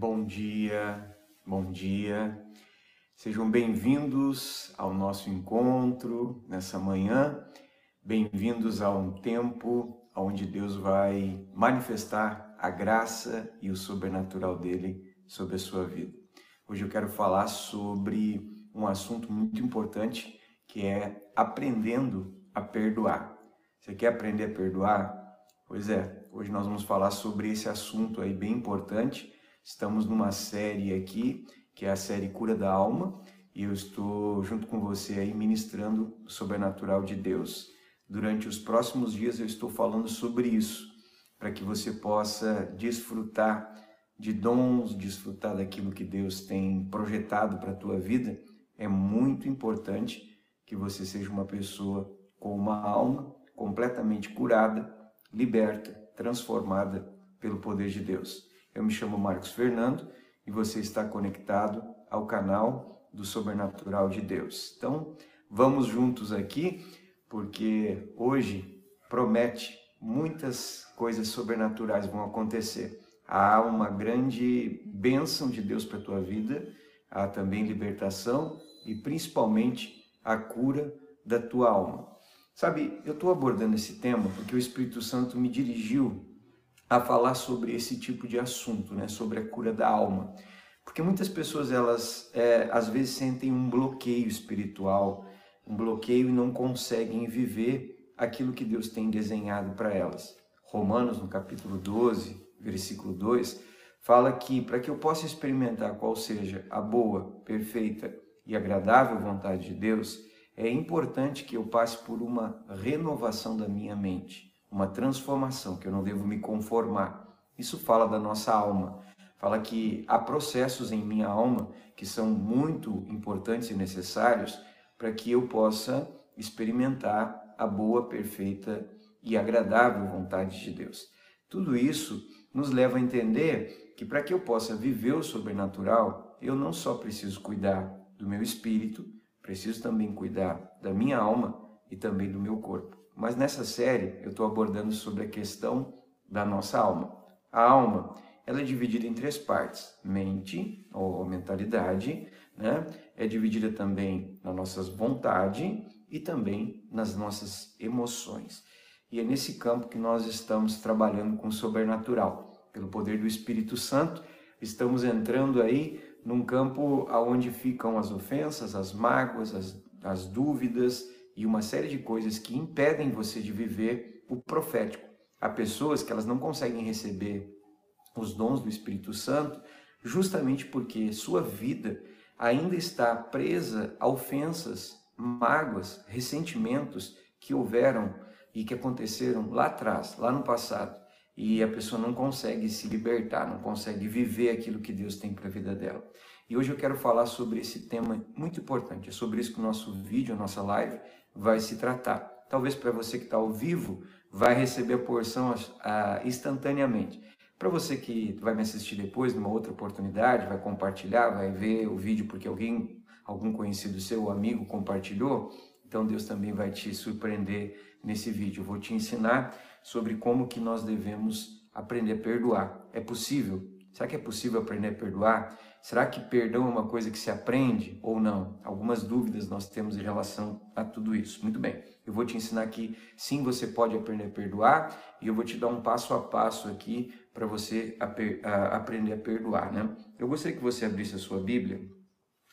Bom dia, bom dia. Sejam bem-vindos ao nosso encontro nessa manhã. Bem-vindos a um tempo onde Deus vai manifestar a graça e o sobrenatural dele sobre a sua vida. Hoje eu quero falar sobre um assunto muito importante que é aprendendo a perdoar. Você quer aprender a perdoar? Pois é, hoje nós vamos falar sobre esse assunto aí bem importante Estamos numa série aqui, que é a série Cura da Alma, e eu estou junto com você aí ministrando o sobrenatural de Deus. Durante os próximos dias eu estou falando sobre isso, para que você possa desfrutar de dons, desfrutar daquilo que Deus tem projetado para a tua vida. É muito importante que você seja uma pessoa com uma alma completamente curada, liberta, transformada pelo poder de Deus. Eu me chamo Marcos Fernando e você está conectado ao canal do Sobrenatural de Deus. Então, vamos juntos aqui, porque hoje promete muitas coisas sobrenaturais vão acontecer. Há uma grande bênção de Deus para a tua vida, há também libertação e principalmente a cura da tua alma. Sabe, eu estou abordando esse tema porque o Espírito Santo me dirigiu a falar sobre esse tipo de assunto, né, sobre a cura da alma. Porque muitas pessoas, elas é, às vezes sentem um bloqueio espiritual, um bloqueio e não conseguem viver aquilo que Deus tem desenhado para elas. Romanos, no capítulo 12, versículo 2, fala que para que eu possa experimentar qual seja a boa, perfeita e agradável vontade de Deus, é importante que eu passe por uma renovação da minha mente uma transformação, que eu não devo me conformar. Isso fala da nossa alma. Fala que há processos em minha alma que são muito importantes e necessários para que eu possa experimentar a boa, perfeita e agradável vontade de Deus. Tudo isso nos leva a entender que para que eu possa viver o sobrenatural, eu não só preciso cuidar do meu espírito, preciso também cuidar da minha alma e também do meu corpo. Mas nessa série eu estou abordando sobre a questão da nossa alma. A alma ela é dividida em três partes: mente ou mentalidade, né? É dividida também nas nossas vontades e também nas nossas emoções. E é nesse campo que nós estamos trabalhando com o sobrenatural, pelo poder do Espírito Santo. Estamos entrando aí num campo aonde ficam as ofensas, as mágoas, as, as dúvidas e uma série de coisas que impedem você de viver o profético. Há pessoas que elas não conseguem receber os dons do Espírito Santo justamente porque sua vida ainda está presa a ofensas, mágoas, ressentimentos que houveram e que aconteceram lá atrás, lá no passado. E a pessoa não consegue se libertar, não consegue viver aquilo que Deus tem para a vida dela. E hoje eu quero falar sobre esse tema muito importante. É sobre isso que o nosso vídeo, a nossa live vai se tratar. Talvez para você que está ao vivo, vai receber a porção ah, instantaneamente. Para você que vai me assistir depois, numa outra oportunidade, vai compartilhar, vai ver o vídeo porque alguém, algum conhecido seu, amigo, compartilhou, então Deus também vai te surpreender nesse vídeo. Eu vou te ensinar sobre como que nós devemos aprender a perdoar. É possível? Será que é possível aprender a perdoar? Será que perdão é uma coisa que se aprende ou não? Algumas dúvidas nós temos em relação a tudo isso. Muito bem, eu vou te ensinar que sim, você pode aprender a perdoar e eu vou te dar um passo a passo aqui para você aprender a perdoar. Né? Eu gostaria que você abrisse a sua Bíblia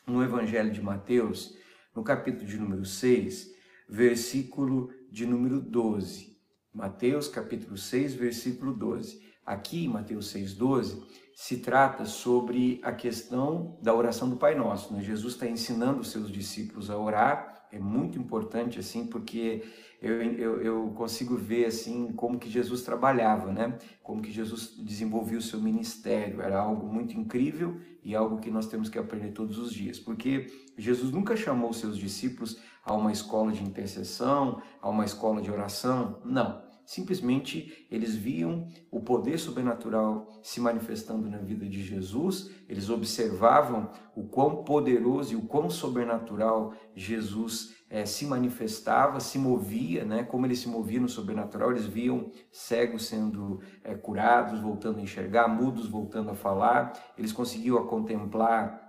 no Evangelho de Mateus, no capítulo de número 6, versículo de número 12. Mateus, capítulo 6, versículo 12. Aqui Mateus 6,12 se trata sobre a questão da oração do Pai Nosso. Né? Jesus está ensinando os seus discípulos a orar, é muito importante assim, porque eu, eu, eu, consigo ver assim como que Jesus trabalhava, né? Como que Jesus desenvolvia o seu ministério. Era algo muito incrível e algo que nós temos que aprender todos os dias, porque Jesus nunca chamou os seus discípulos a uma escola de intercessão, a uma escola de oração. Não. Simplesmente eles viam o poder sobrenatural se manifestando na vida de Jesus, eles observavam o quão poderoso e o quão sobrenatural Jesus é, se manifestava, se movia, né? como ele se movia no sobrenatural, eles viam cegos sendo é, curados, voltando a enxergar, mudos voltando a falar, eles conseguiam contemplar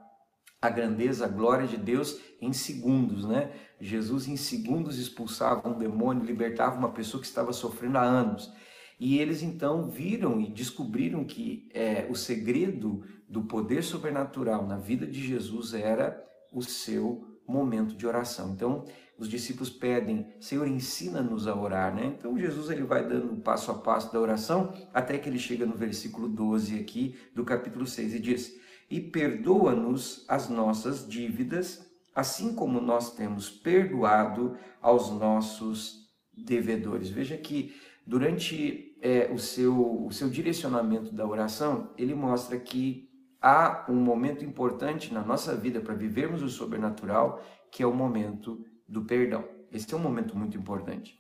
a grandeza, a glória de Deus em segundos, né? Jesus em segundos expulsava um demônio, libertava uma pessoa que estava sofrendo há anos. E eles então viram e descobriram que é, o segredo do poder sobrenatural na vida de Jesus era o seu momento de oração. Então, os discípulos pedem, Senhor, ensina-nos a orar, né? Então, Jesus ele vai dando passo a passo da oração até que ele chega no versículo 12 aqui do capítulo 6 e diz: e perdoa-nos as nossas dívidas, assim como nós temos perdoado aos nossos devedores. Veja que durante é, o, seu, o seu direcionamento da oração, ele mostra que há um momento importante na nossa vida para vivermos o sobrenatural, que é o momento do perdão. Esse é um momento muito importante.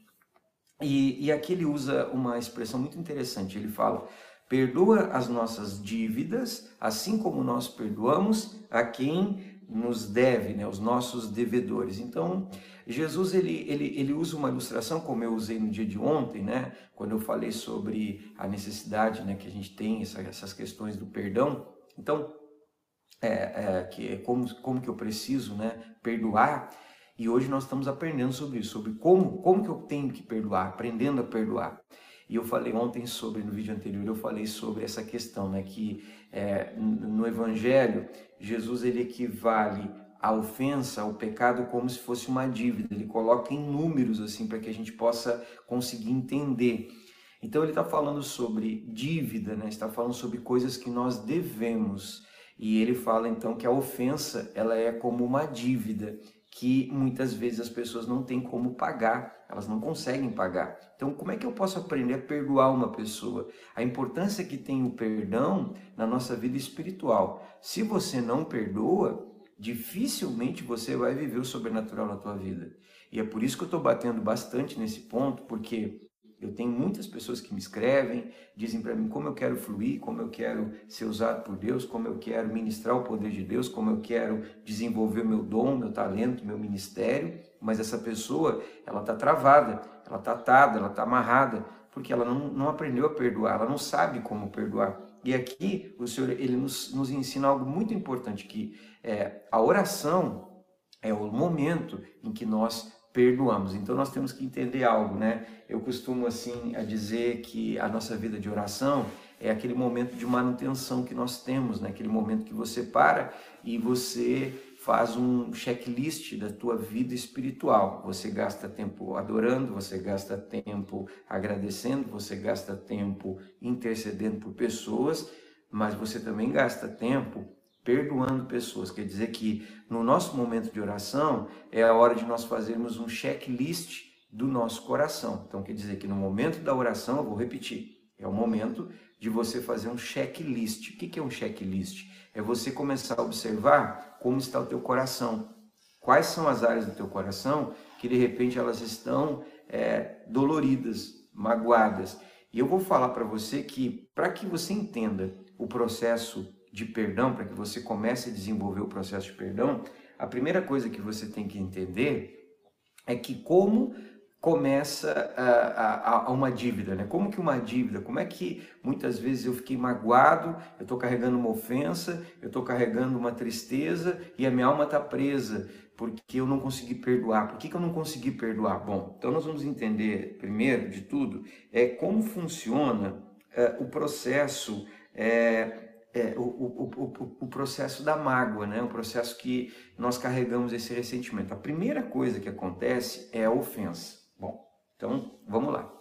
E, e aqui ele usa uma expressão muito interessante. Ele fala: Perdoa as nossas dívidas, assim como nós perdoamos a quem nos deve, né, os nossos devedores. Então, Jesus ele, ele, ele usa uma ilustração, como eu usei no dia de ontem, né, quando eu falei sobre a necessidade né, que a gente tem, essa, essas questões do perdão. Então, é, é, que é como, como que eu preciso né, perdoar. E hoje nós estamos aprendendo sobre isso, sobre como, como que eu tenho que perdoar, aprendendo a perdoar. E eu falei ontem sobre, no vídeo anterior, eu falei sobre essa questão, né? Que é, no Evangelho, Jesus ele equivale a ofensa, ao pecado, como se fosse uma dívida. Ele coloca em números, assim, para que a gente possa conseguir entender. Então ele está falando sobre dívida, né? está falando sobre coisas que nós devemos. E ele fala então que a ofensa ela é como uma dívida que muitas vezes as pessoas não têm como pagar, elas não conseguem pagar. Então, como é que eu posso aprender a perdoar uma pessoa? A importância que tem o perdão na nossa vida espiritual. Se você não perdoa, dificilmente você vai viver o sobrenatural na tua vida. E é por isso que eu estou batendo bastante nesse ponto, porque eu tenho muitas pessoas que me escrevem, dizem para mim como eu quero fluir, como eu quero ser usado por Deus, como eu quero ministrar o poder de Deus, como eu quero desenvolver meu dom, meu talento, meu ministério, mas essa pessoa, ela está travada, ela está atada, ela está amarrada, porque ela não, não aprendeu a perdoar, ela não sabe como perdoar. E aqui o Senhor ele nos, nos ensina algo muito importante, que é, a oração é o momento em que nós perdoamos. Então nós temos que entender algo, né? Eu costumo assim a dizer que a nossa vida de oração é aquele momento de manutenção que nós temos, né? Aquele momento que você para e você faz um checklist da tua vida espiritual. Você gasta tempo adorando, você gasta tempo agradecendo, você gasta tempo intercedendo por pessoas, mas você também gasta tempo perdoando pessoas. Quer dizer que no nosso momento de oração é a hora de nós fazermos um checklist do nosso coração. Então quer dizer que no momento da oração, eu vou repetir, é o momento de você fazer um checklist. O que é um checklist? É você começar a observar como está o teu coração. Quais são as áreas do teu coração que de repente elas estão é, doloridas, magoadas. E eu vou falar para você que para que você entenda o processo de perdão, para que você comece a desenvolver o processo de perdão, a primeira coisa que você tem que entender é que como começa a, a, a, uma dívida, né? Como que uma dívida? Como é que muitas vezes eu fiquei magoado, eu estou carregando uma ofensa, eu estou carregando uma tristeza e a minha alma está presa porque eu não consegui perdoar. Por que, que eu não consegui perdoar? Bom, então nós vamos entender primeiro de tudo é como funciona é, o processo é, é, o, o, o, o, processo da mágoa, né? o processo que nós carregamos esse ressentimento. A primeira coisa que acontece é a ofensa. Bom, então vamos lá.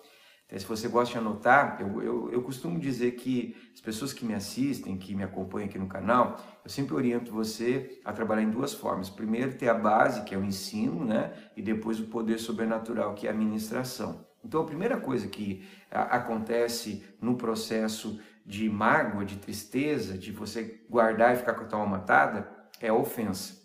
Então, se você gosta de anotar, eu, eu, eu costumo dizer que as pessoas que me assistem, que me acompanham aqui no canal, eu sempre oriento você a trabalhar em duas formas. Primeiro, ter a base, que é o ensino, né? e depois o poder sobrenatural, que é a administração. Então, a primeira coisa que acontece no processo de mágoa, de tristeza, de você guardar e ficar com a tua alma matada, é a ofensa.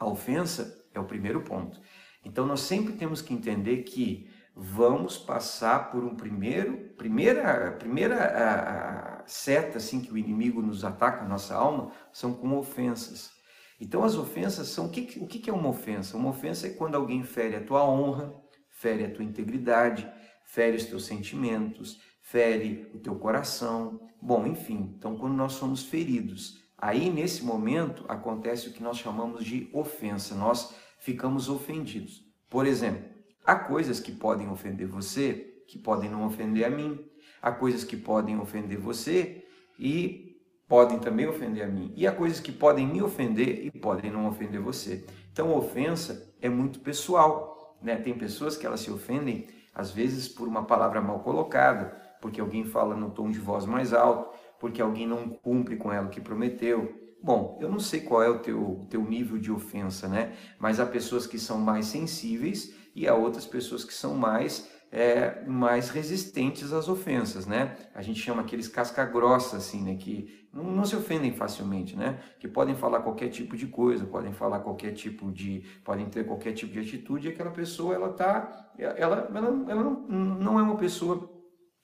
A ofensa é o primeiro ponto. Então nós sempre temos que entender que vamos passar por um primeiro, primeira, primeira a, a seta assim que o inimigo nos ataca a nossa alma são com ofensas. Então as ofensas são o que, o que é uma ofensa? Uma ofensa é quando alguém fere a tua honra, fere a tua integridade, fere os teus sentimentos, fere o teu coração. Bom, enfim, então quando nós somos feridos, aí nesse momento acontece o que nós chamamos de ofensa. Nós ficamos ofendidos. Por exemplo, há coisas que podem ofender você, que podem não ofender a mim. Há coisas que podem ofender você e podem também ofender a mim. E há coisas que podem me ofender e podem não ofender você. Então, ofensa é muito pessoal. Né? Tem pessoas que elas se ofendem, às vezes, por uma palavra mal colocada, porque alguém fala no tom de voz mais alto, porque alguém não cumpre com ela o que prometeu, Bom, eu não sei qual é o teu, teu nível de ofensa, né? Mas há pessoas que são mais sensíveis e há outras pessoas que são mais é, mais resistentes às ofensas, né? A gente chama aqueles casca grossa, assim, né? Que não, não, se ofendem facilmente, né? Que podem falar qualquer tipo de coisa, podem falar qualquer tipo de, podem ter qualquer tipo de atitude. E aquela pessoa, ela tá, ela, ela, ela não, não é uma pessoa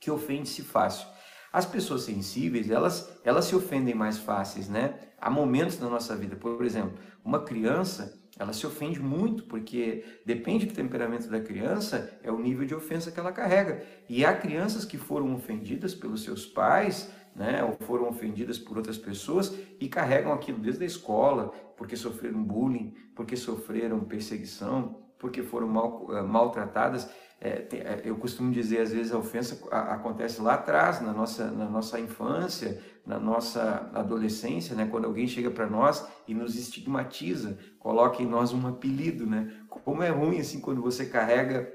que ofende-se fácil. As pessoas sensíveis, elas, elas se ofendem mais fáceis, né? Há momentos na nossa vida, por exemplo, uma criança, ela se ofende muito porque depende do temperamento da criança, é o nível de ofensa que ela carrega. E há crianças que foram ofendidas pelos seus pais, né, ou foram ofendidas por outras pessoas e carregam aquilo desde a escola, porque sofreram bullying, porque sofreram perseguição, porque foram mal, eh, maltratadas. É, é, eu costumo dizer, às vezes, a ofensa acontece lá atrás, na nossa, na nossa infância, na nossa adolescência, né? quando alguém chega para nós e nos estigmatiza, coloca em nós um apelido. Né? Como é ruim assim quando você carrega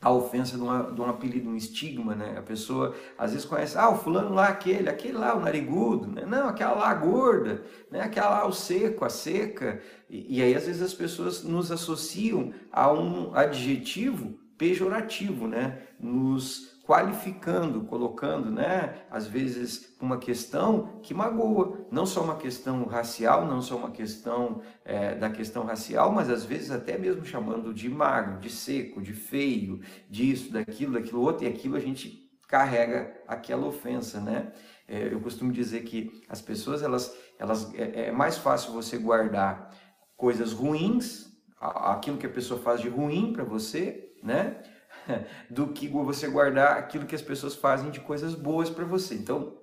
a ofensa de, uma, de, um apelido, um estigma, né? A pessoa às vezes conhece, ah, o fulano lá, aquele, aquele lá, o narigudo, né? Não, aquela lá, a gorda, né? Aquela lá, o seco, a seca. E, e aí às vezes as pessoas nos associam a um adjetivo pejorativo, né? Nos qualificando, colocando, né, às vezes uma questão que magoa, não só uma questão racial, não só uma questão é, da questão racial, mas às vezes até mesmo chamando de magro, de seco, de feio, disso, daquilo, daquilo outro, e aquilo a gente carrega aquela ofensa, né? É, eu costumo dizer que as pessoas, elas, elas é, é mais fácil você guardar coisas ruins, aquilo que a pessoa faz de ruim para você, né? Do que você guardar aquilo que as pessoas fazem de coisas boas para você. Então,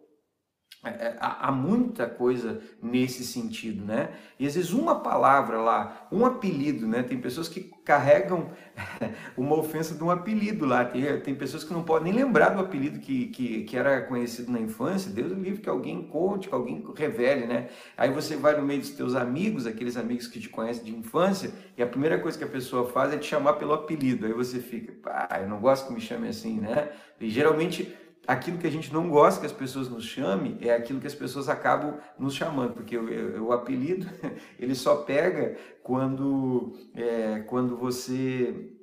há muita coisa nesse sentido, né? E às vezes uma palavra lá, um apelido, né? Tem pessoas que carregam uma ofensa de um apelido lá. Tem, tem pessoas que não podem nem lembrar do apelido que, que, que era conhecido na infância. Deus livre que alguém conte, que alguém revele, né? Aí você vai no meio dos teus amigos, aqueles amigos que te conhecem de infância, e a primeira coisa que a pessoa faz é te chamar pelo apelido. Aí você fica, pá, eu não gosto que me chame assim, né? E geralmente aquilo que a gente não gosta que as pessoas nos chamem é aquilo que as pessoas acabam nos chamando, porque o, o apelido ele só pega quando, é, quando você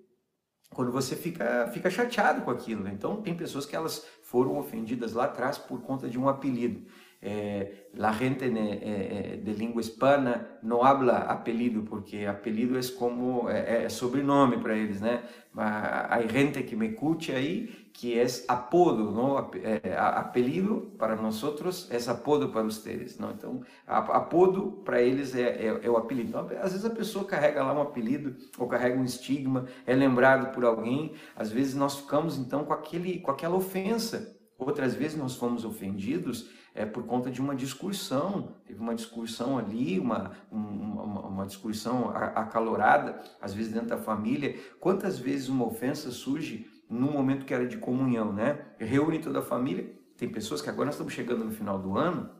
quando você fica, fica chateado com aquilo. Então tem pessoas que elas foram ofendidas lá atrás por conta de um apelido. Eh, la gente eh, eh, de língua hispana não habla apelido, porque apelido é como é, é sobrenome para eles, né? Há gente que me escute aí que é apodo, não? apelido para nós outros é apodo para vocês, não? Então, apodo para eles é, é, é, o apelido. Então, às vezes a pessoa carrega lá um apelido ou carrega um estigma, é lembrado por alguém. Às vezes nós ficamos então com aquele, com aquela ofensa. Outras vezes nós fomos ofendidos é por conta de uma discussão. Teve uma discussão ali, uma, uma, uma discussão acalorada, às vezes dentro da família. Quantas vezes uma ofensa surge num momento que era de comunhão, né? Reúne toda a família. Tem pessoas que agora nós estamos chegando no final do ano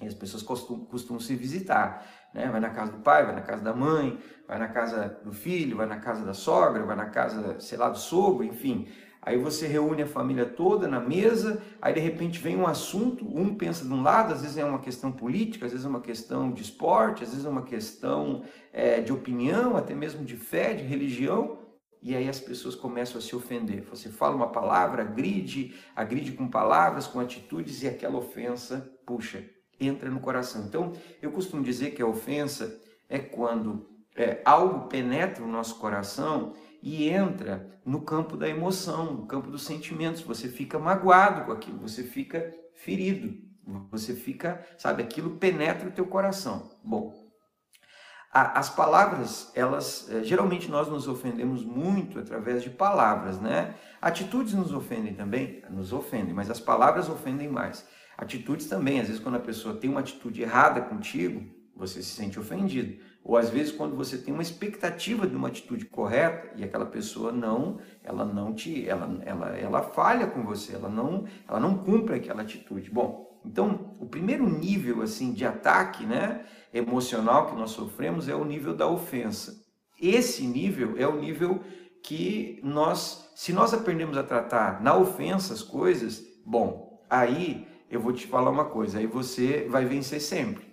e as pessoas costumam, costumam se visitar, né? Vai na casa do pai, vai na casa da mãe, vai na casa do filho, vai na casa da sogra, vai na casa, sei lá, do sogro, enfim. Aí você reúne a família toda na mesa, aí de repente vem um assunto, um pensa de um lado, às vezes é uma questão política, às vezes é uma questão de esporte, às vezes é uma questão é, de opinião, até mesmo de fé, de religião, e aí as pessoas começam a se ofender. Você fala uma palavra, agride, agride com palavras, com atitudes, e aquela ofensa, puxa, entra no coração. Então, eu costumo dizer que a ofensa é quando é, algo penetra o nosso coração e entra no campo da emoção, no campo dos sentimentos. Você fica magoado com aquilo, você fica ferido, você fica, sabe, aquilo penetra o teu coração. Bom, as palavras, elas, eh, geralmente nós nos ofendemos muito através de palavras, né? Atitudes nos ofendem também, nos ofendem, mas as palavras ofendem mais. Atitudes também, às vezes quando a pessoa tem uma atitude errada contigo, você se sente ofendido. Ou às vezes quando você tem uma expectativa de uma atitude correta e aquela pessoa não, ela não te, ela, ela, ela falha com você, ela não, ela não cumpre aquela atitude. Bom, então o primeiro nível assim de ataque, né, emocional que nós sofremos é o nível da ofensa. Esse nível é o nível que nós, se nós aprendemos a tratar na ofensa as coisas, bom, aí eu vou te falar uma coisa, aí você vai vencer sempre.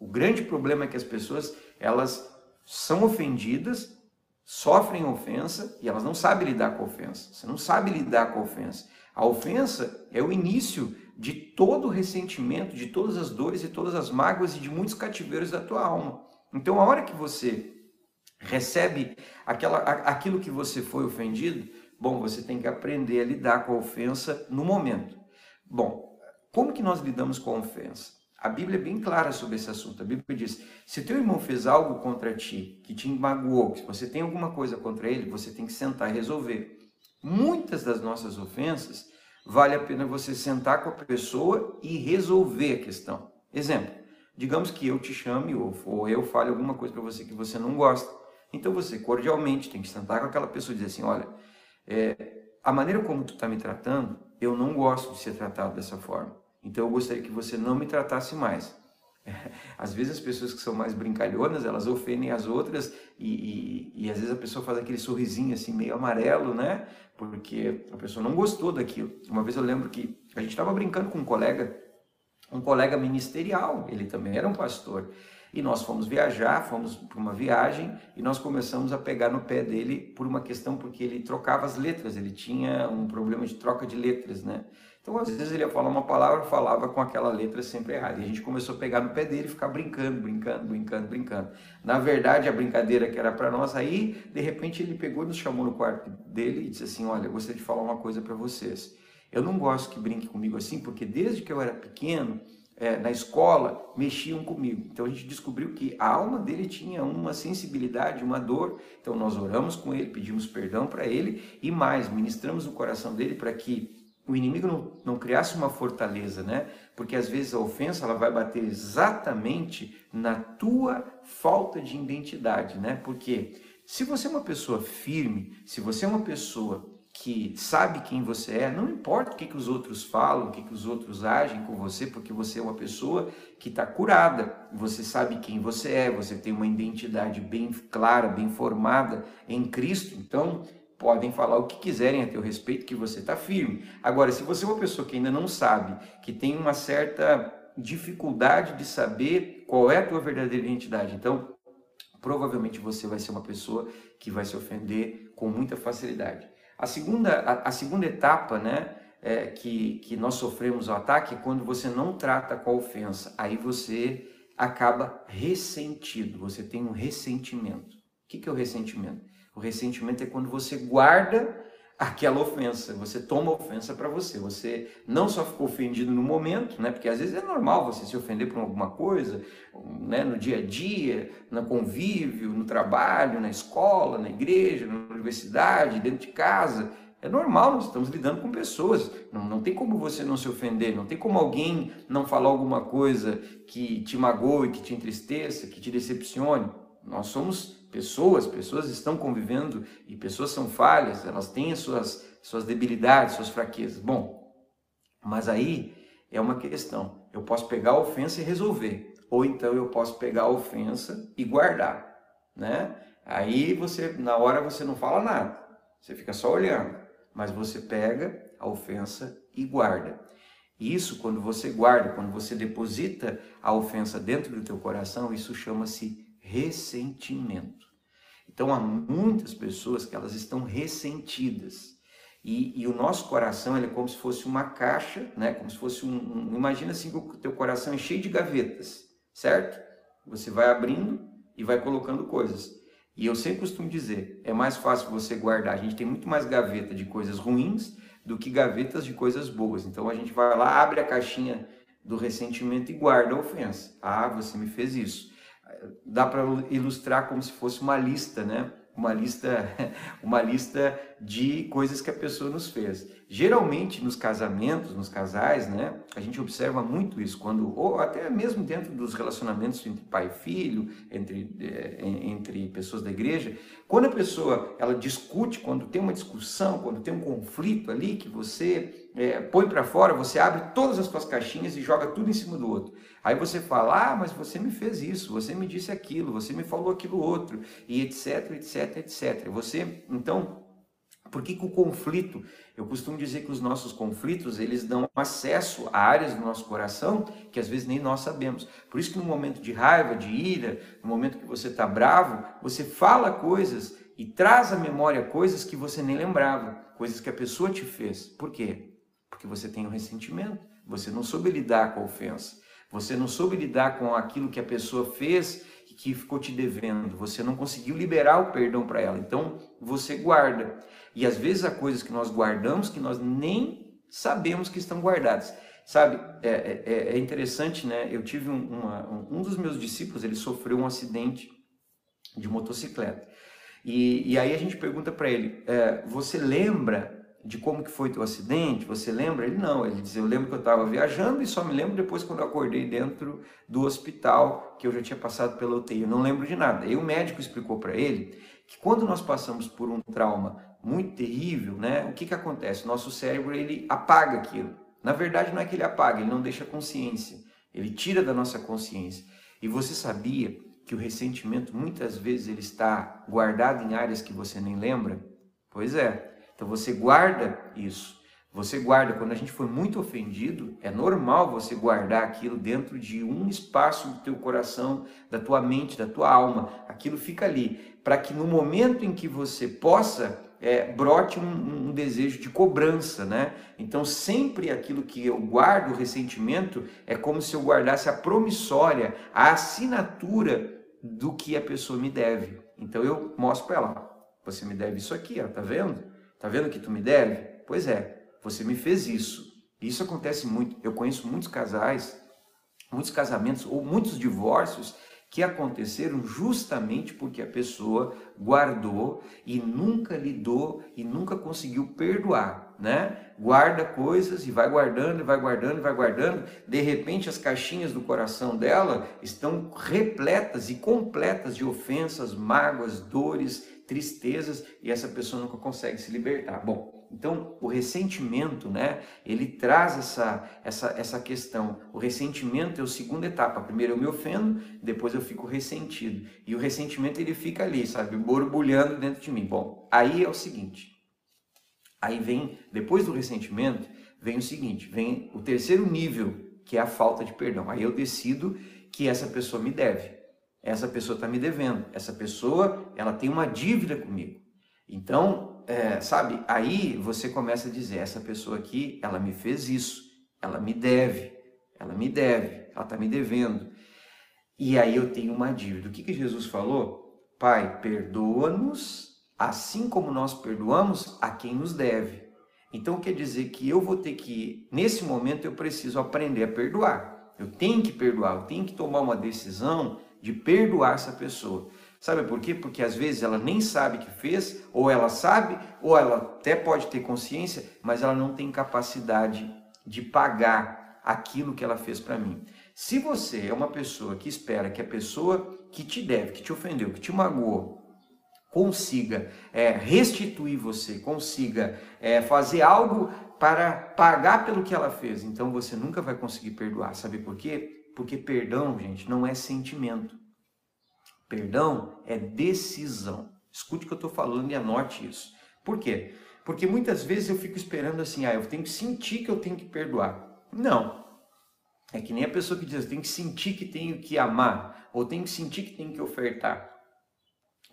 O grande problema é que as pessoas elas são ofendidas, sofrem ofensa e elas não sabem lidar com a ofensa. Você não sabe lidar com a ofensa. A ofensa é o início de todo o ressentimento, de todas as dores e todas as mágoas e de muitos cativeiros da tua alma. Então, a hora que você recebe aquela, aquilo que você foi ofendido, bom, você tem que aprender a lidar com a ofensa no momento. Bom, como que nós lidamos com a ofensa? A Bíblia é bem clara sobre esse assunto. A Bíblia diz: se teu irmão fez algo contra ti, que te magoou, que você tem alguma coisa contra ele, você tem que sentar e resolver. Muitas das nossas ofensas vale a pena você sentar com a pessoa e resolver a questão. Exemplo: digamos que eu te chame ou, ou eu fale alguma coisa para você que você não gosta. Então você cordialmente tem que sentar com aquela pessoa e dizer assim: olha, é, a maneira como tu está me tratando, eu não gosto de ser tratado dessa forma. Então eu gostaria que você não me tratasse mais. Às vezes as pessoas que são mais brincalhonas, elas ofendem as outras e, e, e, às vezes a pessoa faz aquele sorrisinho assim meio amarelo, né? Porque a pessoa não gostou daquilo. Uma vez eu lembro que a gente estava brincando com um colega, um colega ministerial, ele também era um pastor. E nós fomos viajar, fomos para uma viagem e nós começamos a pegar no pé dele por uma questão porque ele trocava as letras, ele tinha um problema de troca de letras, né? Então, às vezes ele ia falar uma palavra, falava com aquela letra sempre errada. E a gente começou a pegar no pé dele e ficar brincando, brincando, brincando, brincando. Na verdade, a brincadeira que era para nós, aí, de repente, ele pegou e nos chamou no quarto dele e disse assim: Olha, eu gostaria de falar uma coisa para vocês. Eu não gosto que brinque comigo assim, porque desde que eu era pequeno, é, na escola, mexiam comigo. Então a gente descobriu que a alma dele tinha uma sensibilidade, uma dor. Então nós oramos com ele, pedimos perdão para ele e mais, ministramos o coração dele para que o inimigo não, não criasse uma fortaleza, né? Porque às vezes a ofensa ela vai bater exatamente na tua falta de identidade, né? Porque se você é uma pessoa firme, se você é uma pessoa que sabe quem você é, não importa o que, que os outros falam, o que, que os outros agem com você, porque você é uma pessoa que está curada, você sabe quem você é, você tem uma identidade bem clara, bem formada em Cristo. Então, podem falar o que quiserem a teu respeito, que você está firme. Agora, se você é uma pessoa que ainda não sabe, que tem uma certa dificuldade de saber qual é a tua verdadeira identidade, então provavelmente você vai ser uma pessoa que vai se ofender com muita facilidade. A segunda, a, a segunda etapa, né, é, que, que nós sofremos o ataque é quando você não trata com a ofensa. Aí você acaba ressentido, você tem um ressentimento. O que, que é o ressentimento? O ressentimento é quando você guarda aquela ofensa, você toma ofensa para você. Você não só ficou ofendido no momento, né? Porque às vezes é normal você se ofender por alguma coisa, né? No dia a dia, no convívio, no trabalho, na escola, na igreja, na universidade, dentro de casa. É normal, nós estamos lidando com pessoas. Não, não tem como você não se ofender, não tem como alguém não falar alguma coisa que te magoe, que te entristeça, que te decepcione. Nós somos pessoas, pessoas estão convivendo e pessoas são falhas, elas têm as suas, suas debilidades, suas fraquezas. Bom, mas aí é uma questão. Eu posso pegar a ofensa e resolver, ou então eu posso pegar a ofensa e guardar, né? Aí você, na hora você não fala nada, você fica só olhando, mas você pega a ofensa e guarda. Isso, quando você guarda, quando você deposita a ofensa dentro do teu coração, isso chama-se ressentimento. Então há muitas pessoas que elas estão ressentidas. E, e, o nosso coração ele é como se fosse uma caixa, né? como se fosse um, um. Imagina assim que o teu coração é cheio de gavetas, certo? Você vai abrindo e vai colocando coisas. E eu sempre costumo dizer, é mais fácil você guardar. A gente tem muito mais gaveta de coisas ruins do que gavetas de coisas boas. Então a gente vai lá, abre a caixinha do ressentimento e guarda a ofensa. Ah, você me fez isso. Dá para ilustrar como se fosse uma lista, né? Uma lista, uma lista de coisas que a pessoa nos fez. Geralmente nos casamentos, nos casais, né, a gente observa muito isso quando ou até mesmo dentro dos relacionamentos entre pai e filho, entre é, entre pessoas da igreja, quando a pessoa ela discute, quando tem uma discussão, quando tem um conflito ali que você é, põe para fora, você abre todas as suas caixinhas e joga tudo em cima do outro. Aí você fala, ah, mas você me fez isso, você me disse aquilo, você me falou aquilo outro, e etc, etc, etc. Você, então, por que, que o conflito, eu costumo dizer que os nossos conflitos, eles dão acesso a áreas do nosso coração que às vezes nem nós sabemos. Por isso que no momento de raiva, de ira, no momento que você está bravo, você fala coisas e traz à memória coisas que você nem lembrava, coisas que a pessoa te fez. Por quê? Porque você tem um ressentimento, você não soube lidar com a ofensa, você não soube lidar com aquilo que a pessoa fez e que ficou te devendo, você não conseguiu liberar o perdão para ela, então você guarda. E às vezes há coisas que nós guardamos que nós nem sabemos que estão guardadas. Sabe, é, é, é, é interessante, né? Eu tive um, uma, um dos meus discípulos, ele sofreu um acidente de motocicleta. E, e aí a gente pergunta para ele: é, Você lembra de como que foi teu acidente? Você lembra? Ele não. Ele diz: Eu lembro que eu estava viajando e só me lembro depois quando eu acordei dentro do hospital que eu já tinha passado pela UTI. Eu não lembro de nada. E o médico explicou para ele que quando nós passamos por um trauma muito terrível, né? O que que acontece? Nosso cérebro ele apaga aquilo. Na verdade não é que ele apaga, ele não deixa consciência. Ele tira da nossa consciência. E você sabia que o ressentimento muitas vezes ele está guardado em áreas que você nem lembra? Pois é. Então você guarda isso. Você guarda, quando a gente foi muito ofendido, é normal você guardar aquilo dentro de um espaço do teu coração, da tua mente, da tua alma. Aquilo fica ali, para que no momento em que você possa é, brote um, um, desejo de cobrança, né? Então, sempre aquilo que eu guardo, o ressentimento, é como se eu guardasse a promissória, a assinatura do que a pessoa me deve. Então, eu mostro para ela: você me deve isso aqui, ó, tá vendo? Tá vendo que tu me deve? Pois é, você me fez isso. Isso acontece muito. Eu conheço muitos casais, muitos casamentos ou muitos divórcios que aconteceram justamente porque a pessoa guardou e nunca lidou e nunca conseguiu perdoar, né? Guarda coisas e vai guardando, e vai guardando, e vai guardando. De repente as caixinhas do coração dela estão repletas e completas de ofensas, mágoas, dores, tristezas e essa pessoa nunca consegue se libertar. Bom, então, o ressentimento, né, ele traz essa, essa, essa questão. O ressentimento é a segunda etapa. Primeiro eu me ofendo, depois eu fico ressentido. E o ressentimento ele fica ali, sabe, borbulhando dentro de mim. Bom, aí é o seguinte. Aí vem, depois do ressentimento, vem o seguinte, vem o terceiro nível, que é a falta de perdão. Aí eu decido que essa pessoa me deve. Essa pessoa está me devendo. Essa pessoa, ela tem uma dívida comigo. Então, é, sabe, aí você começa a dizer: essa pessoa aqui, ela me fez isso, ela me deve, ela me deve, ela está me devendo. E aí eu tenho uma dívida. O que, que Jesus falou? Pai, perdoa-nos assim como nós perdoamos a quem nos deve. Então quer dizer que eu vou ter que, nesse momento, eu preciso aprender a perdoar. Eu tenho que perdoar, eu tenho que tomar uma decisão de perdoar essa pessoa. Sabe por quê? Porque às vezes ela nem sabe que fez, ou ela sabe, ou ela até pode ter consciência, mas ela não tem capacidade de pagar aquilo que ela fez para mim. Se você é uma pessoa que espera que a pessoa que te deve, que te ofendeu, que te magoou, consiga é, restituir você, consiga é, fazer algo para pagar pelo que ela fez, então você nunca vai conseguir perdoar. Sabe por quê? Porque perdão, gente, não é sentimento. Perdão é decisão. Escute o que eu estou falando e anote isso. Por quê? Porque muitas vezes eu fico esperando assim, ah, eu tenho que sentir que eu tenho que perdoar. Não. É que nem a pessoa que diz, eu tenho que sentir que tenho que amar, ou tenho que sentir que tenho que ofertar.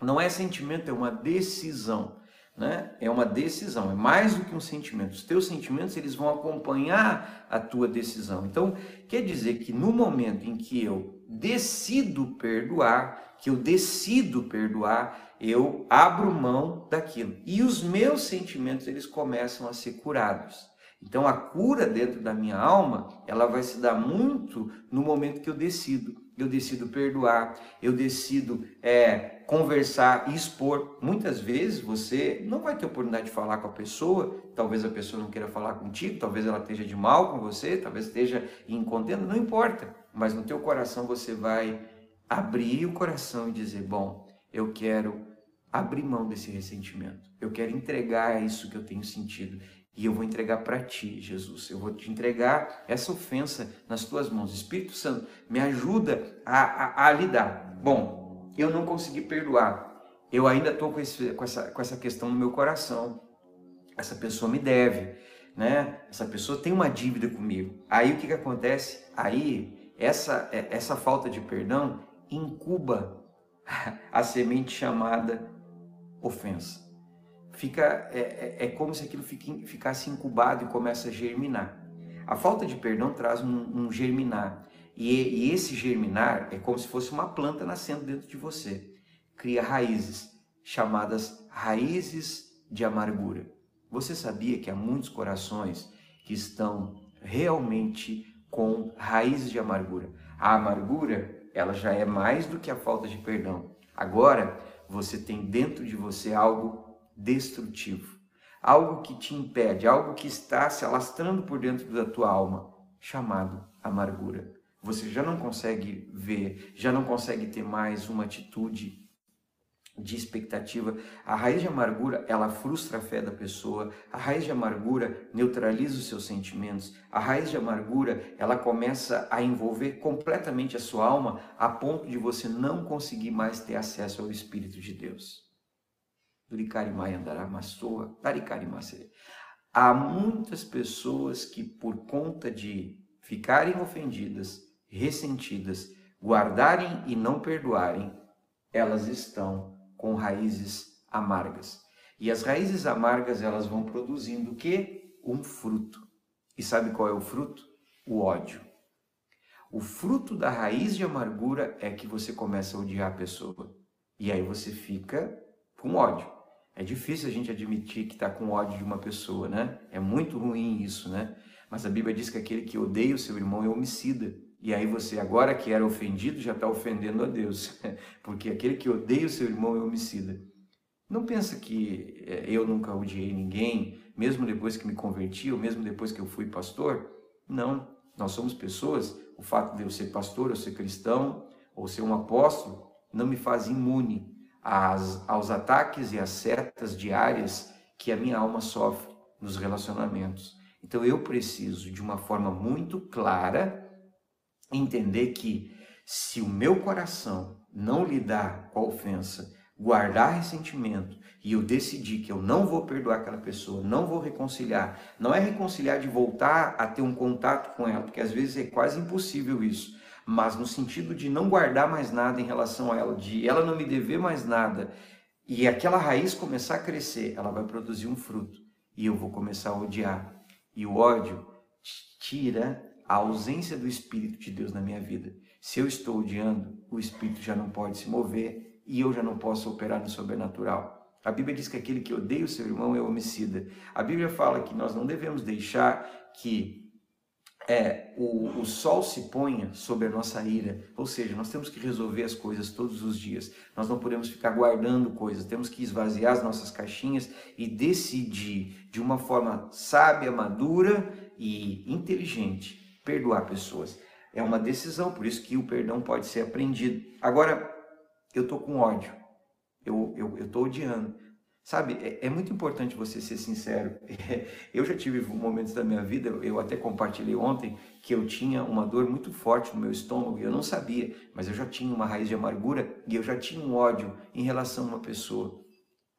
Não é sentimento, é uma decisão. Né? É uma decisão, é mais do que um sentimento. Os teus sentimentos eles vão acompanhar a tua decisão. Então, quer dizer que no momento em que eu decido perdoar, que eu decido perdoar, eu abro mão daquilo. E os meus sentimentos, eles começam a ser curados. Então a cura dentro da minha alma, ela vai se dar muito no momento que eu decido. Eu decido perdoar, eu decido é, conversar e expor. Muitas vezes você não vai ter oportunidade de falar com a pessoa, talvez a pessoa não queira falar contigo, talvez ela esteja de mal com você, talvez esteja em contenda, não importa. Mas no teu coração você vai abrir o coração e dizer: Bom, eu quero abrir mão desse ressentimento, eu quero entregar isso que eu tenho sentido e eu vou entregar para ti, Jesus. Eu vou te entregar essa ofensa nas tuas mãos. Espírito Santo, me ajuda a, a, a lidar. Bom, eu não consegui perdoar. Eu ainda estou com, com, essa, com essa questão no meu coração. Essa pessoa me deve, né? Essa pessoa tem uma dívida comigo. Aí o que, que acontece? Aí essa, essa falta de perdão incuba a semente chamada ofensa fica é, é, é como se aquilo fique, ficasse incubado e começa a germinar. A falta de perdão traz um, um germinar. E, e, esse germinar é como se fosse uma planta nascendo dentro de você. Cria raízes, chamadas raízes de amargura. Você sabia que há muitos corações que estão realmente com raízes de amargura? A amargura, ela já é mais do que a falta de perdão. Agora, você tem dentro de você algo destrutivo, algo que te impede, algo que está se alastrando por dentro da tua alma, chamado amargura. Você já não consegue ver, já não consegue ter mais uma atitude de expectativa. A raiz de amargura, ela frustra a fé da pessoa. A raiz de amargura neutraliza os seus sentimentos. A raiz de amargura, ela começa a envolver completamente a sua alma a ponto de você não conseguir mais ter acesso ao Espírito de Deus. Há muitas pessoas que, por conta de ficarem ofendidas, ressentidas, guardarem e não perdoarem, elas estão com raízes amargas. E as raízes amargas, elas vão produzindo o quê? Um fruto. E sabe qual é o fruto? O ódio. O fruto da raiz de amargura é que você começa a odiar a pessoa. E aí você fica com ódio. É difícil a gente admitir que está com ódio de uma pessoa, né? É muito ruim isso, né? Mas a Bíblia diz que aquele que odeia o seu irmão é homicida. E aí você, agora que era ofendido, já está ofendendo a Deus. Porque aquele que odeia o seu irmão é homicida. Não pensa que é, eu nunca odiei ninguém, mesmo depois que me converti, ou mesmo depois que eu fui pastor. Não, nós somos pessoas. O fato de eu ser pastor, ou ser cristão, ou ser um apóstolo, não me faz imune às, aos ataques e às setas diárias que a minha alma sofre nos relacionamentos. Então eu preciso, de uma forma muito clara, entender que se o meu coração não lidar com a ofensa, guardar ressentimento e eu decidir que eu não vou perdoar aquela pessoa, não vou reconciliar, não é reconciliar de voltar a ter um contato com ela, porque às vezes é quase impossível isso mas no sentido de não guardar mais nada em relação a ela, de ela não me dever mais nada, e aquela raiz começar a crescer, ela vai produzir um fruto, e eu vou começar a odiar. E o ódio tira a ausência do Espírito de Deus na minha vida. Se eu estou odiando, o Espírito já não pode se mover e eu já não posso operar no sobrenatural. A Bíblia diz que aquele que odeia o seu irmão é homicida. A Bíblia fala que nós não devemos deixar que é, o, o sol se ponha sobre a nossa ira, ou seja, nós temos que resolver as coisas todos os dias, nós não podemos ficar guardando coisas, temos que esvaziar as nossas caixinhas e decidir de uma forma sábia, madura e inteligente perdoar pessoas. É uma decisão, por isso que o perdão pode ser aprendido. Agora, eu estou com ódio, eu estou odiando. Sabe, é, é, muito importante você ser sincero. Eu já tive momentos da minha vida, eu até compartilhei ontem, que eu tinha uma dor muito forte no meu estômago e eu não sabia, mas eu já tinha uma raiz de amargura e eu já tinha um ódio em relação a uma pessoa.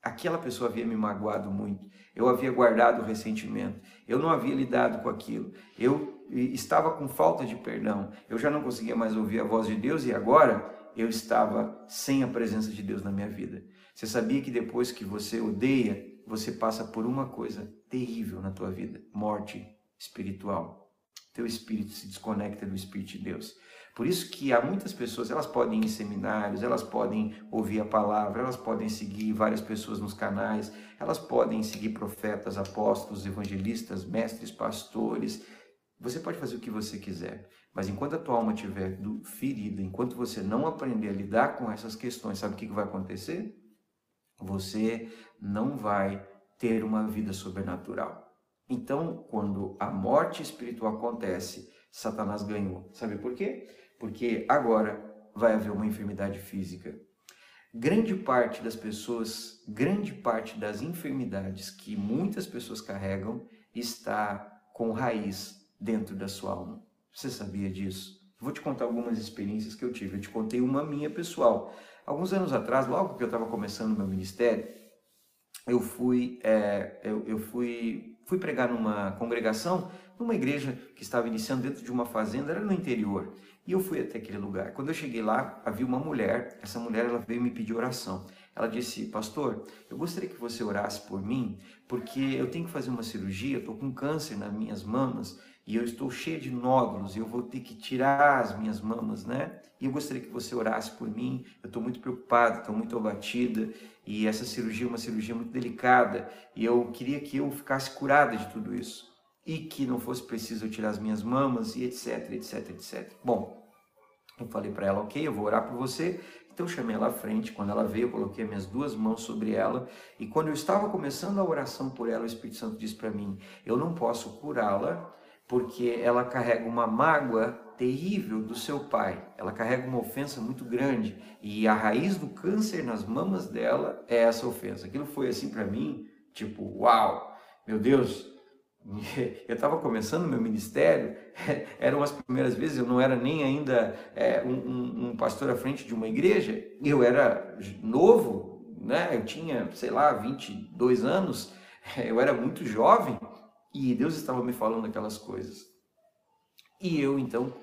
Aquela pessoa havia me magoado muito, eu havia guardado o ressentimento, eu não havia lidado com aquilo, eu estava com falta de perdão, eu já não conseguia mais ouvir a voz de Deus e agora eu estava sem a presença de Deus na minha vida. Você sabia que depois que você odeia, você passa por uma coisa terrível na tua vida, morte espiritual. teu espírito se desconecta do Espírito de Deus. Por isso que há muitas pessoas, elas podem ir em seminários, elas podem ouvir a palavra, elas podem seguir várias pessoas nos canais, elas podem seguir profetas, apóstolos, evangelistas, mestres, pastores. Você pode fazer o que você quiser, mas enquanto a tua alma estiver ferida, enquanto você não aprender a lidar com essas questões, sabe o que vai acontecer? Você não vai ter uma vida sobrenatural. Então, quando a morte espiritual acontece, Satanás ganhou. Sabe por quê? porque agora vai haver uma enfermidade física. Grande parte das pessoas, grande parte das enfermidades que muitas pessoas carregam está com raiz dentro da sua alma. Você sabia disso? Vou te contar algumas experiências que eu tive. Eu te contei uma minha pessoal. Alguns anos atrás, logo que eu estava começando meu ministério, eu fui, é, eu, eu fui, fui pregar numa congregação, numa igreja que estava iniciando dentro de uma fazenda, era no interior. E eu fui até aquele lugar. Quando eu cheguei lá, havia uma mulher. Essa mulher ela veio me pedir oração. Ela disse: Pastor, eu gostaria que você orasse por mim, porque eu tenho que fazer uma cirurgia. Estou com câncer nas minhas mamas e eu estou cheia de nódulos. E eu vou ter que tirar as minhas mamas, né? E eu gostaria que você orasse por mim. Eu estou muito preocupada, estou muito abatida. E essa cirurgia é uma cirurgia muito delicada. E eu queria que eu ficasse curada de tudo isso e que não fosse preciso eu tirar as minhas mamas e etc, etc, etc. Bom, eu falei para ela, ok, eu vou orar por você. Então eu chamei ela à frente. Quando ela veio, eu coloquei minhas duas mãos sobre ela. E quando eu estava começando a oração por ela, o Espírito Santo disse para mim: Eu não posso curá-la porque ela carrega uma mágoa terrível do seu pai. Ela carrega uma ofensa muito grande e a raiz do câncer nas mamas dela é essa ofensa. Aquilo foi assim para mim, tipo, uau, meu Deus, eu estava começando meu ministério, eram as primeiras vezes, eu não era nem ainda é, um, um, pastor à frente de uma igreja, eu era novo, né? eu tinha, sei lá, 22 anos, eu era muito jovem e Deus estava me falando aquelas coisas. E eu então,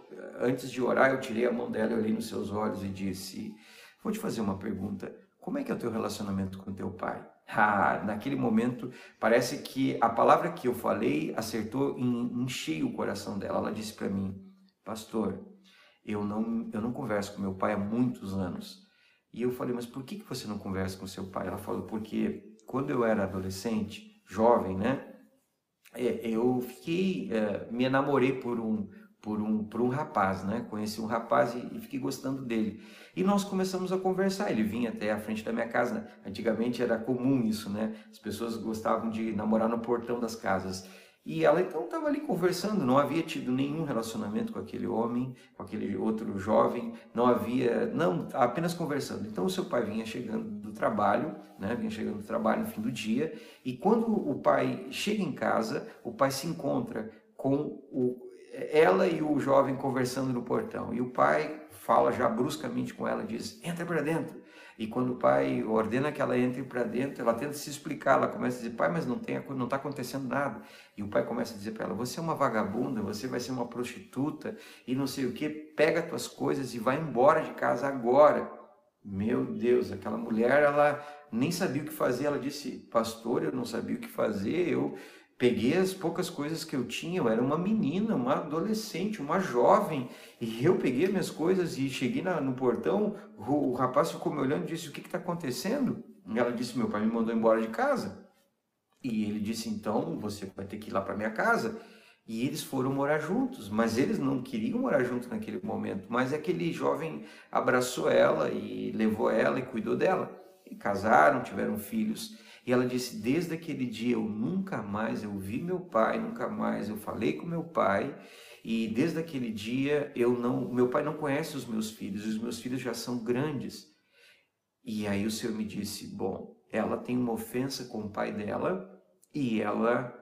antes de orar, eu tirei a mão dela, olhei nos seus olhos e disse: Vou te fazer uma pergunta. Como é que é o teu relacionamento com teu pai? Ah, naquele momento, parece que a palavra que eu falei acertou em cheio o coração dela. Ela disse para mim, pastor, eu não, eu não converso com meu pai há muitos anos. E eu falei, mas por que, que você não conversa com seu pai? Ela falou, porque quando eu era adolescente, jovem, né? É, eu fiquei, é, me enamorei por um, por um, por um rapaz, né? Conheci um rapaz e, e, fiquei gostando dele. E nós começamos a conversar. Ele vinha até a frente da minha casa. Antigamente era comum isso, né? As pessoas gostavam de namorar no portão das casas. E ela então estava ali conversando, não havia tido nenhum relacionamento com aquele homem, com aquele outro jovem, não havia, não, apenas conversando. Então o seu pai vinha chegando do trabalho, né, vinha chegando do trabalho no fim do dia, e quando o pai chega em casa, o pai se encontra com o ela e o jovem conversando no portão. E o pai fala já bruscamente com ela, diz: entra para dentro. E quando o pai ordena que ela entre para dentro, ela tenta se explicar. Ela começa a dizer: pai, mas não está acontecendo nada. E o pai começa a dizer para ela: você é uma vagabunda, você vai ser uma prostituta e não sei o que. Pega tuas coisas e vai embora de casa agora. Meu Deus, aquela mulher, ela nem sabia o que fazer. Ela disse: pastor, eu não sabia o que fazer. Eu Peguei as poucas coisas que eu tinha, eu era uma menina, uma adolescente, uma jovem, e eu peguei minhas coisas e cheguei na, no portão, o, o, rapaz ficou me olhando e disse, o que está acontecendo? E ela disse, meu pai me mandou embora de casa. E ele disse, então você vai ter que ir lá para minha casa. E eles foram morar juntos, mas eles não queriam morar juntos naquele momento. Mas aquele jovem abraçou ela e levou ela e cuidou dela. E casaram, tiveram filhos. E ela disse: Desde aquele dia eu nunca mais eu vi meu pai, nunca mais eu falei com meu pai. E desde aquele dia eu não, meu pai não conhece os meus filhos, os meus filhos já são grandes. E aí o Senhor me disse: Bom, ela tem uma ofensa com o pai dela e ela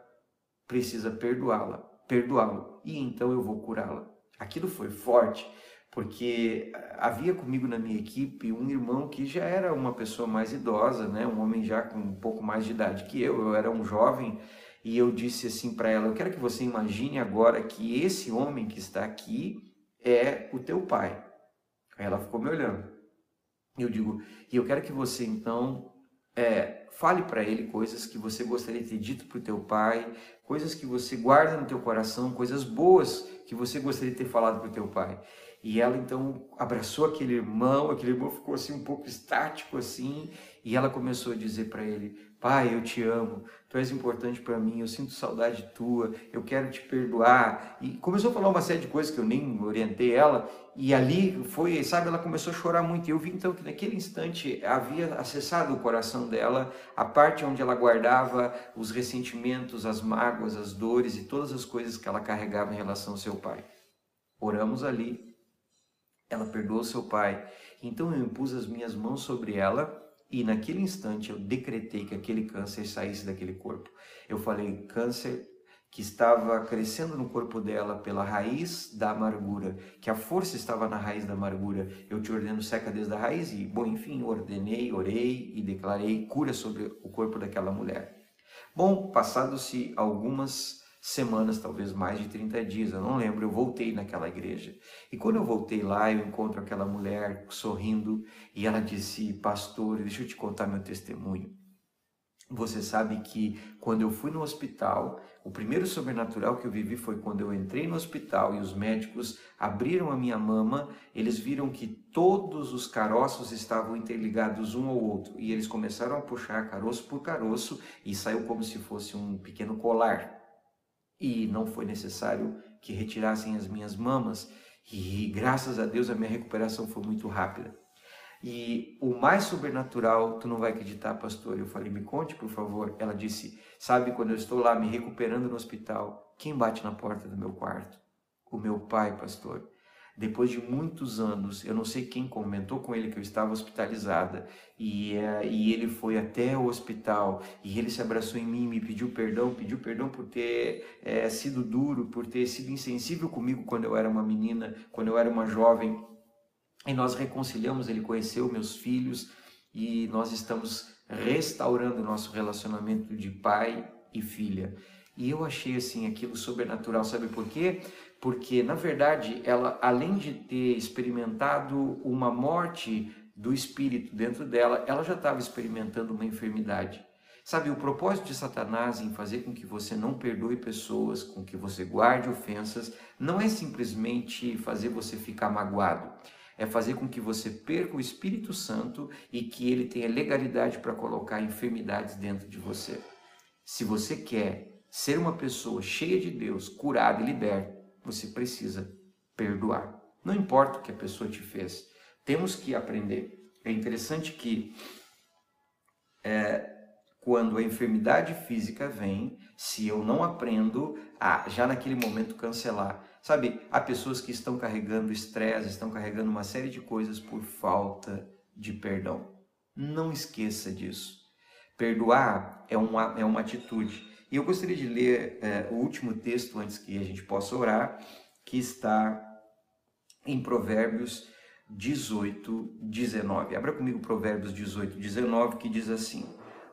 precisa perdoá-la, perdoá-lo. E então eu vou curá-la. Aquilo foi forte porque havia comigo na minha equipe um irmão que já era uma pessoa mais idosa, né, um homem já com um pouco mais de idade que eu, eu era um jovem, e eu disse assim para ela: Eu quero que você imagine agora que esse homem que está aqui é o teu pai. Aí ela ficou me olhando. Eu digo: E eu quero que você então é, fale para ele coisas que você gostaria de ter dito para o teu pai, coisas que você guarda no teu coração, coisas boas que você gostaria de ter falado para o teu pai. E ela então abraçou aquele irmão, aquele irmão ficou assim um pouco estático assim, e ela começou a dizer para ele: "Pai, eu te amo. Tu és importante para mim. Eu sinto saudade tua. Eu quero te perdoar." E começou a falar uma série de coisas que eu nem orientei ela, e ali foi, sabe, ela começou a chorar muito. E eu vi então que naquele instante havia acessado o coração dela a parte onde ela guardava os ressentimentos, as mágoas, as dores e todas as coisas que ela carregava em relação ao seu pai. Oramos ali ela perdoou seu pai. Então eu impus as minhas mãos sobre ela e naquele instante eu decretei que aquele câncer saísse daquele corpo. Eu falei, câncer que estava crescendo no corpo dela pela raiz da amargura, que a força estava na raiz da amargura. Eu te ordeno seca desde a raiz e, bom, enfim, ordenei, orei e declarei cura sobre o corpo daquela mulher. Bom, passado-se algumas semanas, talvez mais de 30 dias, eu não lembro, eu voltei naquela igreja. E quando eu voltei lá, eu encontro aquela mulher sorrindo e ela disse: Pastor, deixa eu te contar meu testemunho. Você sabe que quando eu fui no hospital, o primeiro sobrenatural que eu vivi foi quando eu entrei no hospital e os médicos abriram a minha mama, eles viram que todos os caroços estavam interligados um ao outro e eles começaram a puxar caroço por caroço e saiu como se fosse um pequeno colar e não foi necessário que retirassem as minhas mamas e graças a Deus a minha recuperação foi muito rápida. E o mais sobrenatural, tu não vai acreditar, pastor. Eu falei, me conte, por favor. Ela disse, sabe, quando eu estou lá me recuperando no hospital, quem bate na porta do meu quarto? O meu pai, pastor. Depois de muitos anos, eu não sei quem comentou com ele que eu estava hospitalizada e, uh, e ele foi até o hospital e ele se abraçou em mim, me pediu perdão, pediu perdão por ter é, sido duro, por ter sido insensível comigo quando eu era uma menina, quando eu era uma jovem. E nós reconciliamos, ele conheceu meus filhos e nós estamos restaurando o nosso relacionamento de pai e filha. E eu achei assim aquilo sobrenatural, sabe por quê? Porque na verdade ela, além de ter experimentado uma morte do espírito dentro dela, ela já estava experimentando uma enfermidade. Sabe, o propósito de Satanás em fazer com que você não perdoe pessoas, com que você guarde ofensas, não é simplesmente fazer você ficar magoado. É fazer com que você perca o Espírito Santo e que ele tenha legalidade para colocar enfermidades dentro de você. Se você quer ser uma pessoa cheia de Deus, curada e liberta, você precisa perdoar. Não importa o que a pessoa te fez, temos que aprender. É interessante que é, quando a enfermidade física vem, se eu não aprendo a já naquele momento cancelar. Sabe, há pessoas que estão carregando estresse, estão carregando uma série de coisas por falta de perdão. Não esqueça disso. Perdoar é uma, é uma atitude. E eu gostaria de ler é, o último texto antes que a gente possa orar, que está em Provérbios 18, 19. Abra comigo Provérbios 18, 19, que diz assim: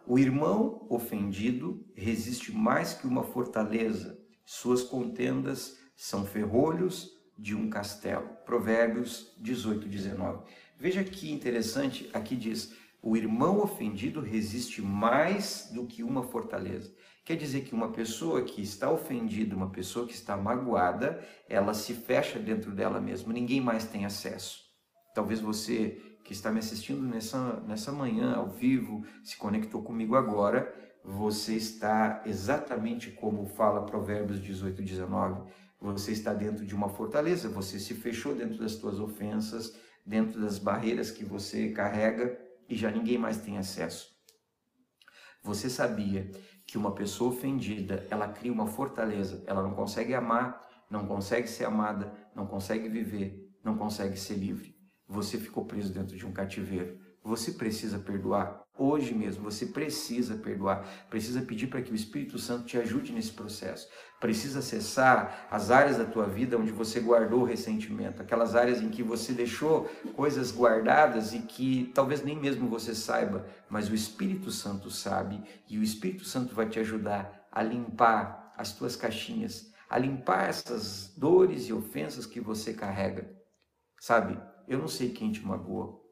O irmão ofendido resiste mais que uma fortaleza, suas contendas são ferrolhos de um castelo. Provérbios 18, 19. Veja que interessante, aqui diz: o irmão ofendido resiste mais do que uma fortaleza. Quer dizer que uma pessoa que está ofendida, uma pessoa que está magoada, ela se fecha dentro dela mesma, ninguém mais tem acesso. Talvez você que está me assistindo nessa, nessa manhã ao vivo, se conectou comigo agora, você está exatamente como fala Provérbios 18, 19. Você está dentro de uma fortaleza, você se fechou dentro das suas ofensas, dentro das barreiras que você carrega e já ninguém mais tem acesso. Você sabia que uma pessoa ofendida, ela cria uma fortaleza, ela não consegue amar, não consegue ser amada, não consegue viver, não consegue ser livre. Você ficou preso dentro de um cativeiro. Você precisa perdoar hoje mesmo. Você precisa perdoar. Precisa pedir para que o Espírito Santo te ajude nesse processo. Precisa acessar as áreas da tua vida onde você guardou ressentimento, aquelas áreas em que você deixou coisas guardadas e que talvez nem mesmo você saiba, mas o Espírito Santo sabe e o Espírito Santo vai te ajudar a limpar as tuas caixinhas, a limpar essas dores e ofensas que você carrega. Sabe, eu não sei quem te magoou,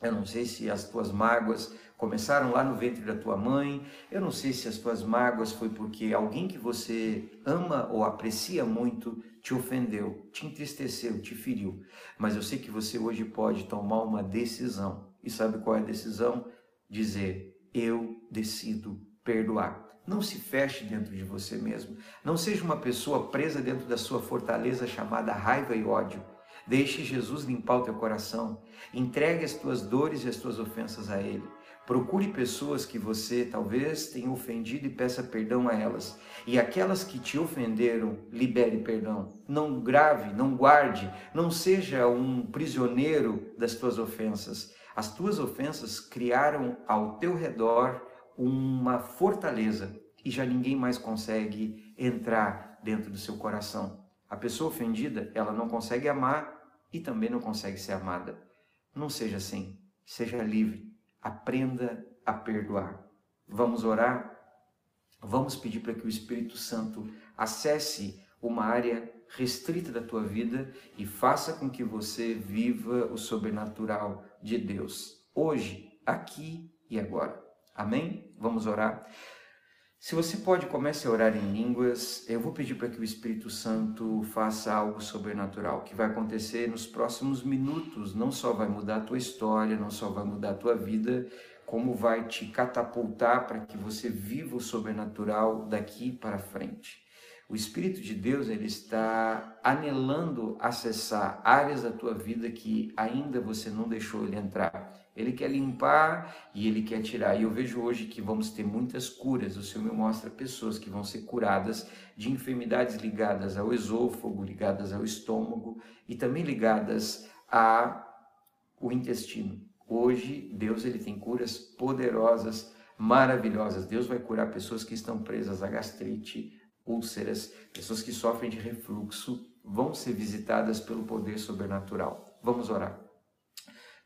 Eu não sei se as tuas mágoas começaram lá no ventre da tua mãe. Eu não sei se as tuas mágoas foi porque alguém que você ama ou aprecia muito te ofendeu, te entristeceu, te feriu. Mas eu sei que você hoje pode tomar uma decisão. E sabe qual é a decisão? Dizer: Eu decido perdoar. Não se feche dentro de você mesmo. Não seja uma pessoa presa dentro da sua fortaleza chamada raiva e ódio. Deixe Jesus limpar o teu coração. Entregue as tuas dores e as tuas ofensas a Ele. Procure pessoas que você talvez tenha ofendido e peça perdão a elas. E aquelas que te ofenderam, libere perdão. Não grave, não guarde, não seja um prisioneiro das tuas ofensas. As tuas ofensas criaram ao teu redor uma fortaleza e já ninguém mais consegue entrar dentro do seu coração. A pessoa ofendida, ela não consegue amar e também não consegue ser amada. Não seja assim. Seja livre. Aprenda a perdoar. Vamos orar? Vamos pedir para que o Espírito Santo acesse uma área restrita da tua vida e faça com que você viva o sobrenatural de Deus, hoje, aqui e agora. Amém? Vamos orar. Se você pode, comece a orar em línguas. Eu vou pedir para que o Espírito Santo faça algo sobrenatural, que vai acontecer nos próximos minutos. Não só vai mudar a tua história, não só vai mudar a tua vida, como vai te catapultar para que você viva o sobrenatural daqui para frente. O Espírito de Deus ele está anelando acessar áreas da tua vida que ainda você não deixou ele entrar. Ele quer limpar e ele quer tirar. E eu vejo hoje que vamos ter muitas curas. O Senhor me mostra pessoas que vão ser curadas de enfermidades ligadas ao esôfago, ligadas ao estômago e também ligadas ao intestino. Hoje Deus ele tem curas poderosas, maravilhosas. Deus vai curar pessoas que estão presas a gastrite, úlceras, pessoas que sofrem de refluxo, vão ser visitadas pelo poder sobrenatural. Vamos orar.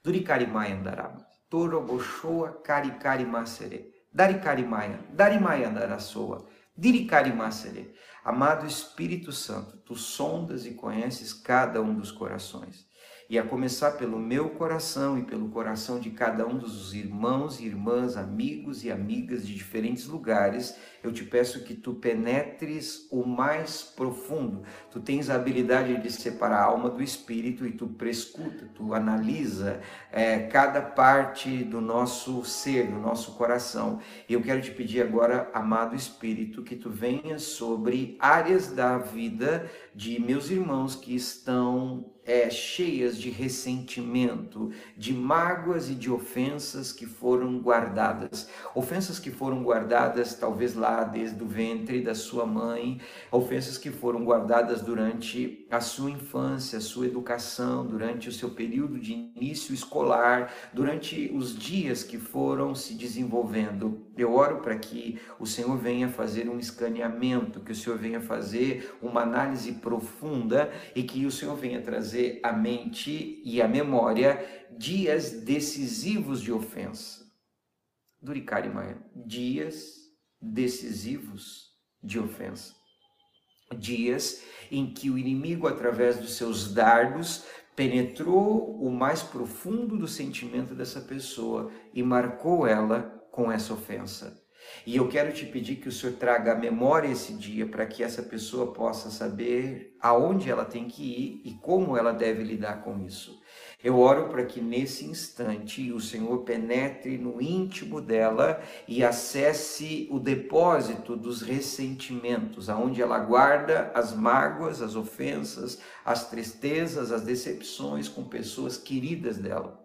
Durikarimayan andarama. Toroboshoa karikarimasere. Darikarimayan. Darimaya andarasoa. Dirikarimasere. Amado Espírito Santo, tu sondas e conheces cada um dos corações e a começar pelo meu coração e pelo coração de cada um dos irmãos e irmãs, amigos e amigas de diferentes lugares, eu te peço que tu penetres o mais profundo. Tu tens a habilidade de separar a alma do espírito e tu prescuta, tu analisa é, cada parte do nosso ser, do nosso coração. E eu quero te pedir agora, amado Espírito, que tu venhas sobre áreas da vida de meus irmãos que estão é, cheias de ressentimento, de mágoas e de ofensas que foram guardadas. Ofensas que foram guardadas, talvez lá desde o ventre da sua mãe, ofensas que foram guardadas durante a sua infância, a sua educação, durante o seu período de início escolar, durante os dias que foram se desenvolvendo. Eu oro para que o Senhor venha fazer um escaneamento, que o Senhor venha fazer uma análise profunda e que o Senhor venha trazer à mente e à memória dias decisivos de ofensa. Duricari Maia, dias decisivos de ofensa. Dias em que o inimigo, através dos seus dardos, penetrou o mais profundo do sentimento dessa pessoa e marcou ela com essa ofensa. E eu quero te pedir que o Senhor traga à memória esse dia para que essa pessoa possa saber aonde ela tem que ir e como ela deve lidar com isso. Eu oro para que nesse instante o Senhor penetre no íntimo dela e acesse o depósito dos ressentimentos, aonde ela guarda as mágoas, as ofensas, as tristezas, as decepções com pessoas queridas dela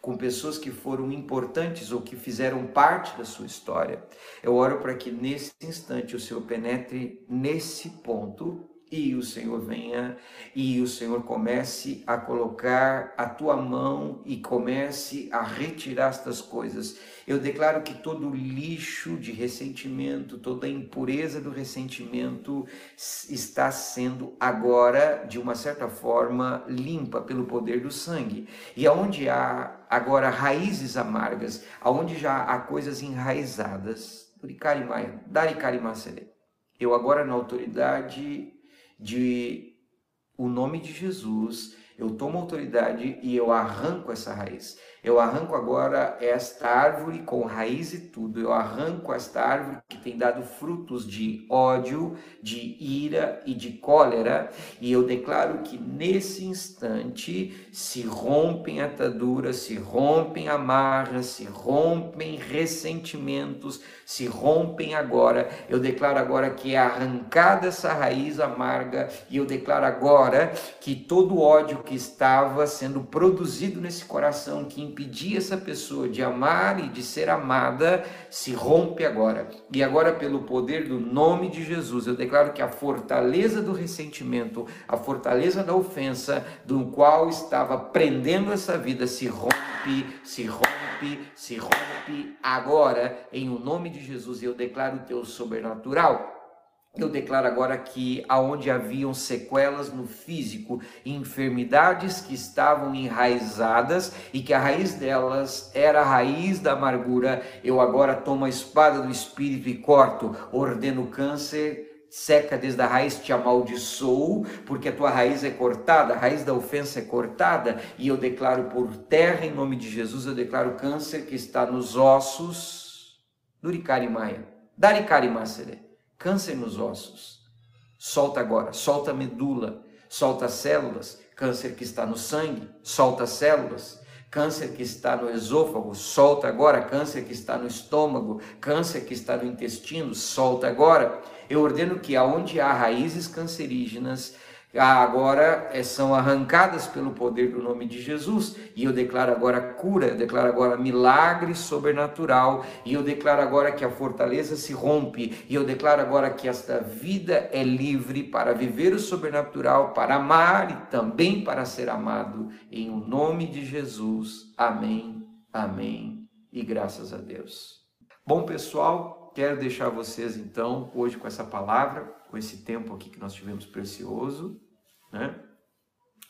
com pessoas que foram importantes ou que fizeram parte da sua história. Eu oro para que nesse instante o Senhor penetre nesse ponto e o Senhor venha e o Senhor comece a colocar a tua mão e comece a retirar estas coisas. Eu declaro que todo lixo de ressentimento, toda impureza do ressentimento está sendo agora, de uma certa forma, limpa pelo poder do sangue. E aonde há agora raízes amargas, aonde já há coisas enraizadas, eu agora na autoridade de o nome de Jesus, eu tomo autoridade e eu arranco essa raiz. Eu arranco agora esta árvore com raiz e tudo. Eu arranco esta árvore que tem dado frutos de ódio, de ira e de cólera. E eu declaro que nesse instante se rompem ataduras, se rompem amarras, se rompem ressentimentos, se rompem agora. Eu declaro agora que é arrancada essa raiz amarga. E eu declaro agora que todo ódio que estava sendo produzido nesse coração, que impedir essa pessoa de amar e de ser amada se rompe agora. E agora, pelo poder do nome de Jesus, eu declaro que a fortaleza do ressentimento, a fortaleza da ofensa, do qual estava prendendo essa vida, se rompe, se rompe, se rompe agora, em o nome de Jesus. E eu declaro o teu sobrenatural eu declaro agora que aonde haviam sequelas no físico, enfermidades que estavam enraizadas e que a raiz delas era a raiz da amargura, eu agora tomo a espada do espírito e corto, ordeno câncer, seca desde a raiz, te amaldiçoo, porque a tua raiz é cortada, a raiz da ofensa é cortada, e eu declaro por terra, em nome de Jesus, eu declaro câncer que está nos ossos, Duricari Maia, Daricari Macere câncer nos ossos. Solta agora, solta a medula, solta as células, câncer que está no sangue, solta as células, câncer que está no esôfago, solta agora, câncer que está no estômago, câncer que está no intestino, solta agora. Eu ordeno que aonde há raízes cancerígenas, agora eh, são arrancadas pelo poder do nome de Jesus. E eu declaro agora cura, eu declaro agora milagre sobrenatural. E eu declaro agora que a fortaleza se rompe. E eu declaro agora que esta vida é livre para viver o sobrenatural, para amar e também para ser amado. Em o nome de Jesus. Amém, amém e graças a Deus. Bom, pessoal, quero deixar vocês então hoje com essa palavra com esse tempo aqui que nós tivemos precioso, né?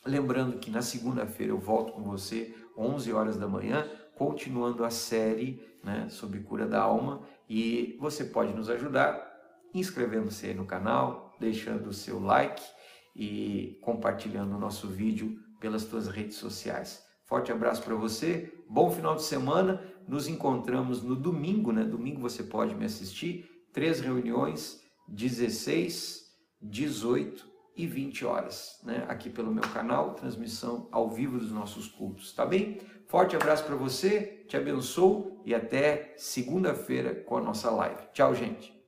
Lembrando que na segunda-feira eu volto com você, 11 horas da manhã, continuando a série né, sobre cura da alma. E você pode nos ajudar inscrevendo-se aí no canal, deixando o seu like e compartilhando o nosso vídeo pelas suas redes sociais. Forte abraço para você, bom final de semana. Nos encontramos no domingo, né? Domingo você pode me assistir. Três reuniões 16, 18 e 20 horas, né? Aqui pelo meu canal, transmissão ao vivo dos nossos cultos, tá bem? Forte abraço para você, te abençoo e até segunda-feira com a nossa live. Tchau, gente.